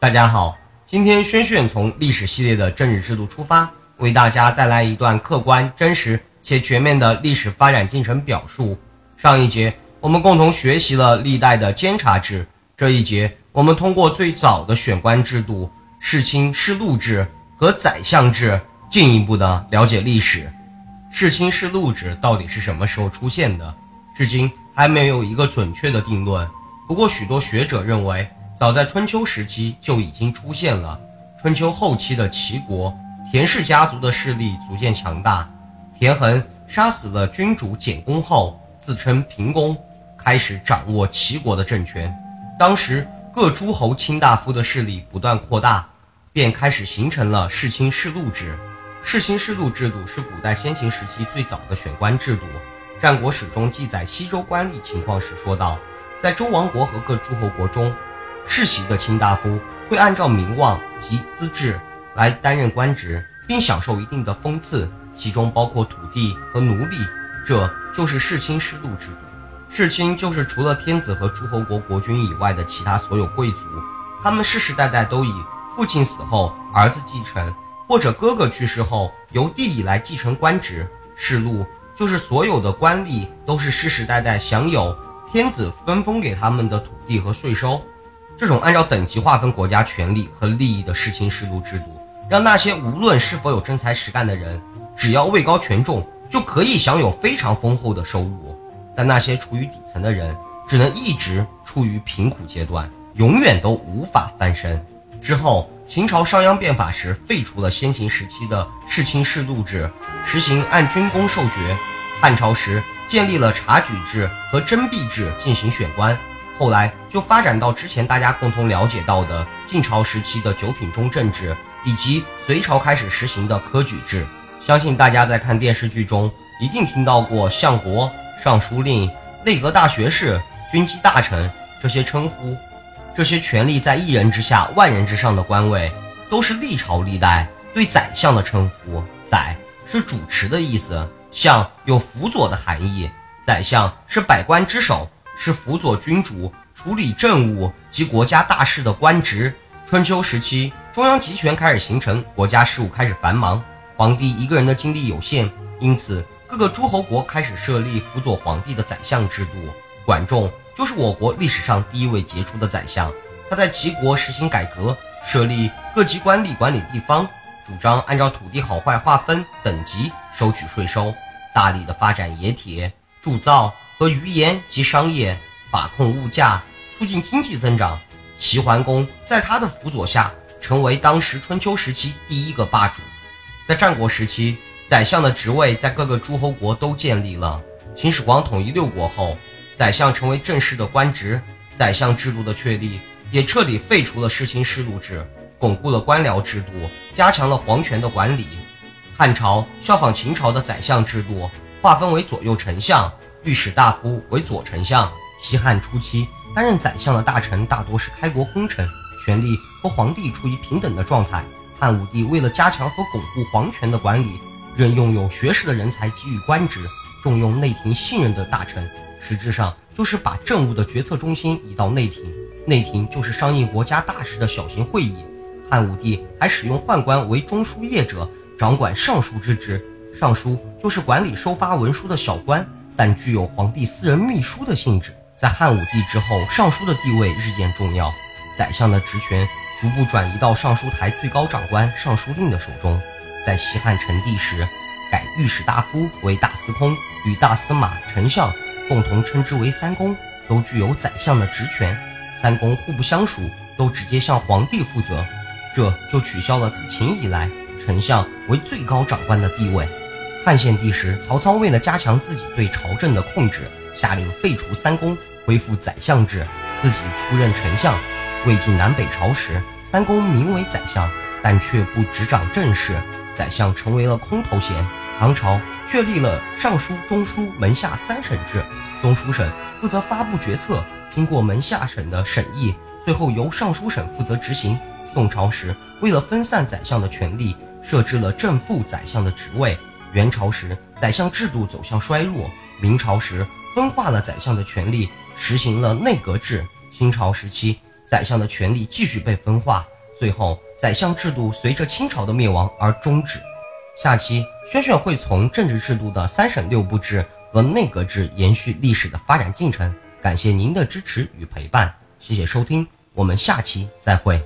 大家好，今天轩轩从历史系列的政治制度出发，为大家带来一段客观、真实且全面的历史发展进程表述。上一节我们共同学习了历代的监察制，这一节我们通过最早的选官制度世卿世禄制和宰相制，进一步的了解历史。世卿世禄制到底是什么时候出现的？至今还没有一个准确的定论。不过，许多学者认为。早在春秋时期就已经出现了。春秋后期的齐国，田氏家族的势力逐渐强大。田横杀死了君主简公后，自称平公，开始掌握齐国的政权。当时各诸侯卿大夫的势力不断扩大，便开始形成了世卿世禄制。世卿世禄制度是古代先秦时期最早的选官制度。战国史中记载西周官吏情况时说道，在周王国和各诸侯国中。世袭的卿大夫会按照名望及资质来担任官职，并享受一定的封赐，其中包括土地和奴隶。这就是世卿世禄制度。世卿就是除了天子和诸侯国国君以外的其他所有贵族，他们世世代代都以父亲死后儿子继承，或者哥哥去世后由弟弟来继承官职。世禄就是所有的官吏都是世世代代享有天子分封给他们的土地和税收。这种按照等级划分国家权力和利益的世卿世禄制度，让那些无论是否有真才实干的人，只要位高权重，就可以享有非常丰厚的收入；但那些处于底层的人，只能一直处于贫苦阶段，永远都无法翻身。之后，秦朝商鞅变法时，废除了先秦时期的世卿世禄制，实行按军功授爵；汉朝时，建立了察举制和征辟制进行选官。后来就发展到之前大家共同了解到的晋朝时期的九品中正制，以及隋朝开始实行的科举制。相信大家在看电视剧中一定听到过相国、尚书令、内阁大学士、军机大臣这些称呼。这些权力在一人之下、万人之上的官位，都是历朝历代对宰相的称呼。宰是主持的意思，相有辅佐的含义。宰相是百官之首。是辅佐君主处理政务及国家大事的官职。春秋时期，中央集权开始形成，国家事务开始繁忙，皇帝一个人的精力有限，因此各个诸侯国开始设立辅佐皇帝的宰相制度。管仲就是我国历史上第一位杰出的宰相，他在齐国实行改革，设立各级官吏管理地方，主张按照土地好坏划分等级收取税收，大力的发展冶铁、铸造。和渔盐及商业把控物价，促进经济增长。齐桓公在他的辅佐下，成为当时春秋时期第一个霸主。在战国时期，宰相的职位在各个诸侯国都建立了。秦始皇统一六国后，宰相成为正式的官职。宰相制度的确立，也彻底废除了世卿世禄制，巩固了官僚制度，加强了皇权的管理。汉朝效仿秦朝的宰相制度，划分为左右丞相。御史大夫为左丞相。西汉初期，担任宰相的大臣大多是开国功臣，权力和皇帝处于平等的状态。汉武帝为了加强和巩固皇权的管理，任用有学识的人才给予官职，重用内廷信任的大臣，实质上就是把政务的决策中心移到内廷。内廷就是商议国家大事的小型会议。汉武帝还使用宦官为中书业者，掌管尚书之职。尚书就是管理收发文书的小官。但具有皇帝私人秘书的性质。在汉武帝之后，尚书的地位日渐重要，宰相的职权逐步转移到尚书台最高长官尚书令的手中。在西汉成帝时，改御史大夫为大司空，与大司马、丞相共同称之为三公，都具有宰相的职权。三公互不相属，都直接向皇帝负责，这就取消了自秦以来丞相为最高长官的地位。汉献帝时，曹操为了加强自己对朝政的控制，下令废除三公，恢复宰相制，自己出任丞相。魏晋南北朝时，三公名为宰相，但却不执掌政事，宰相成为了空头衔。唐朝确立了尚书、中书门下三省制，中书省负责发布决策，经过门下省的审议，最后由尚书省负责执行。宋朝时，为了分散宰相的权力，设置了正副宰相的职位。元朝时，宰相制度走向衰弱；明朝时，分化了宰相的权力，实行了内阁制；清朝时期，宰相的权力继续被分化，最后宰相制度随着清朝的灭亡而终止。下期轩轩会从政治制度的三省六部制和内阁制延续历史的发展进程。感谢您的支持与陪伴，谢谢收听，我们下期再会。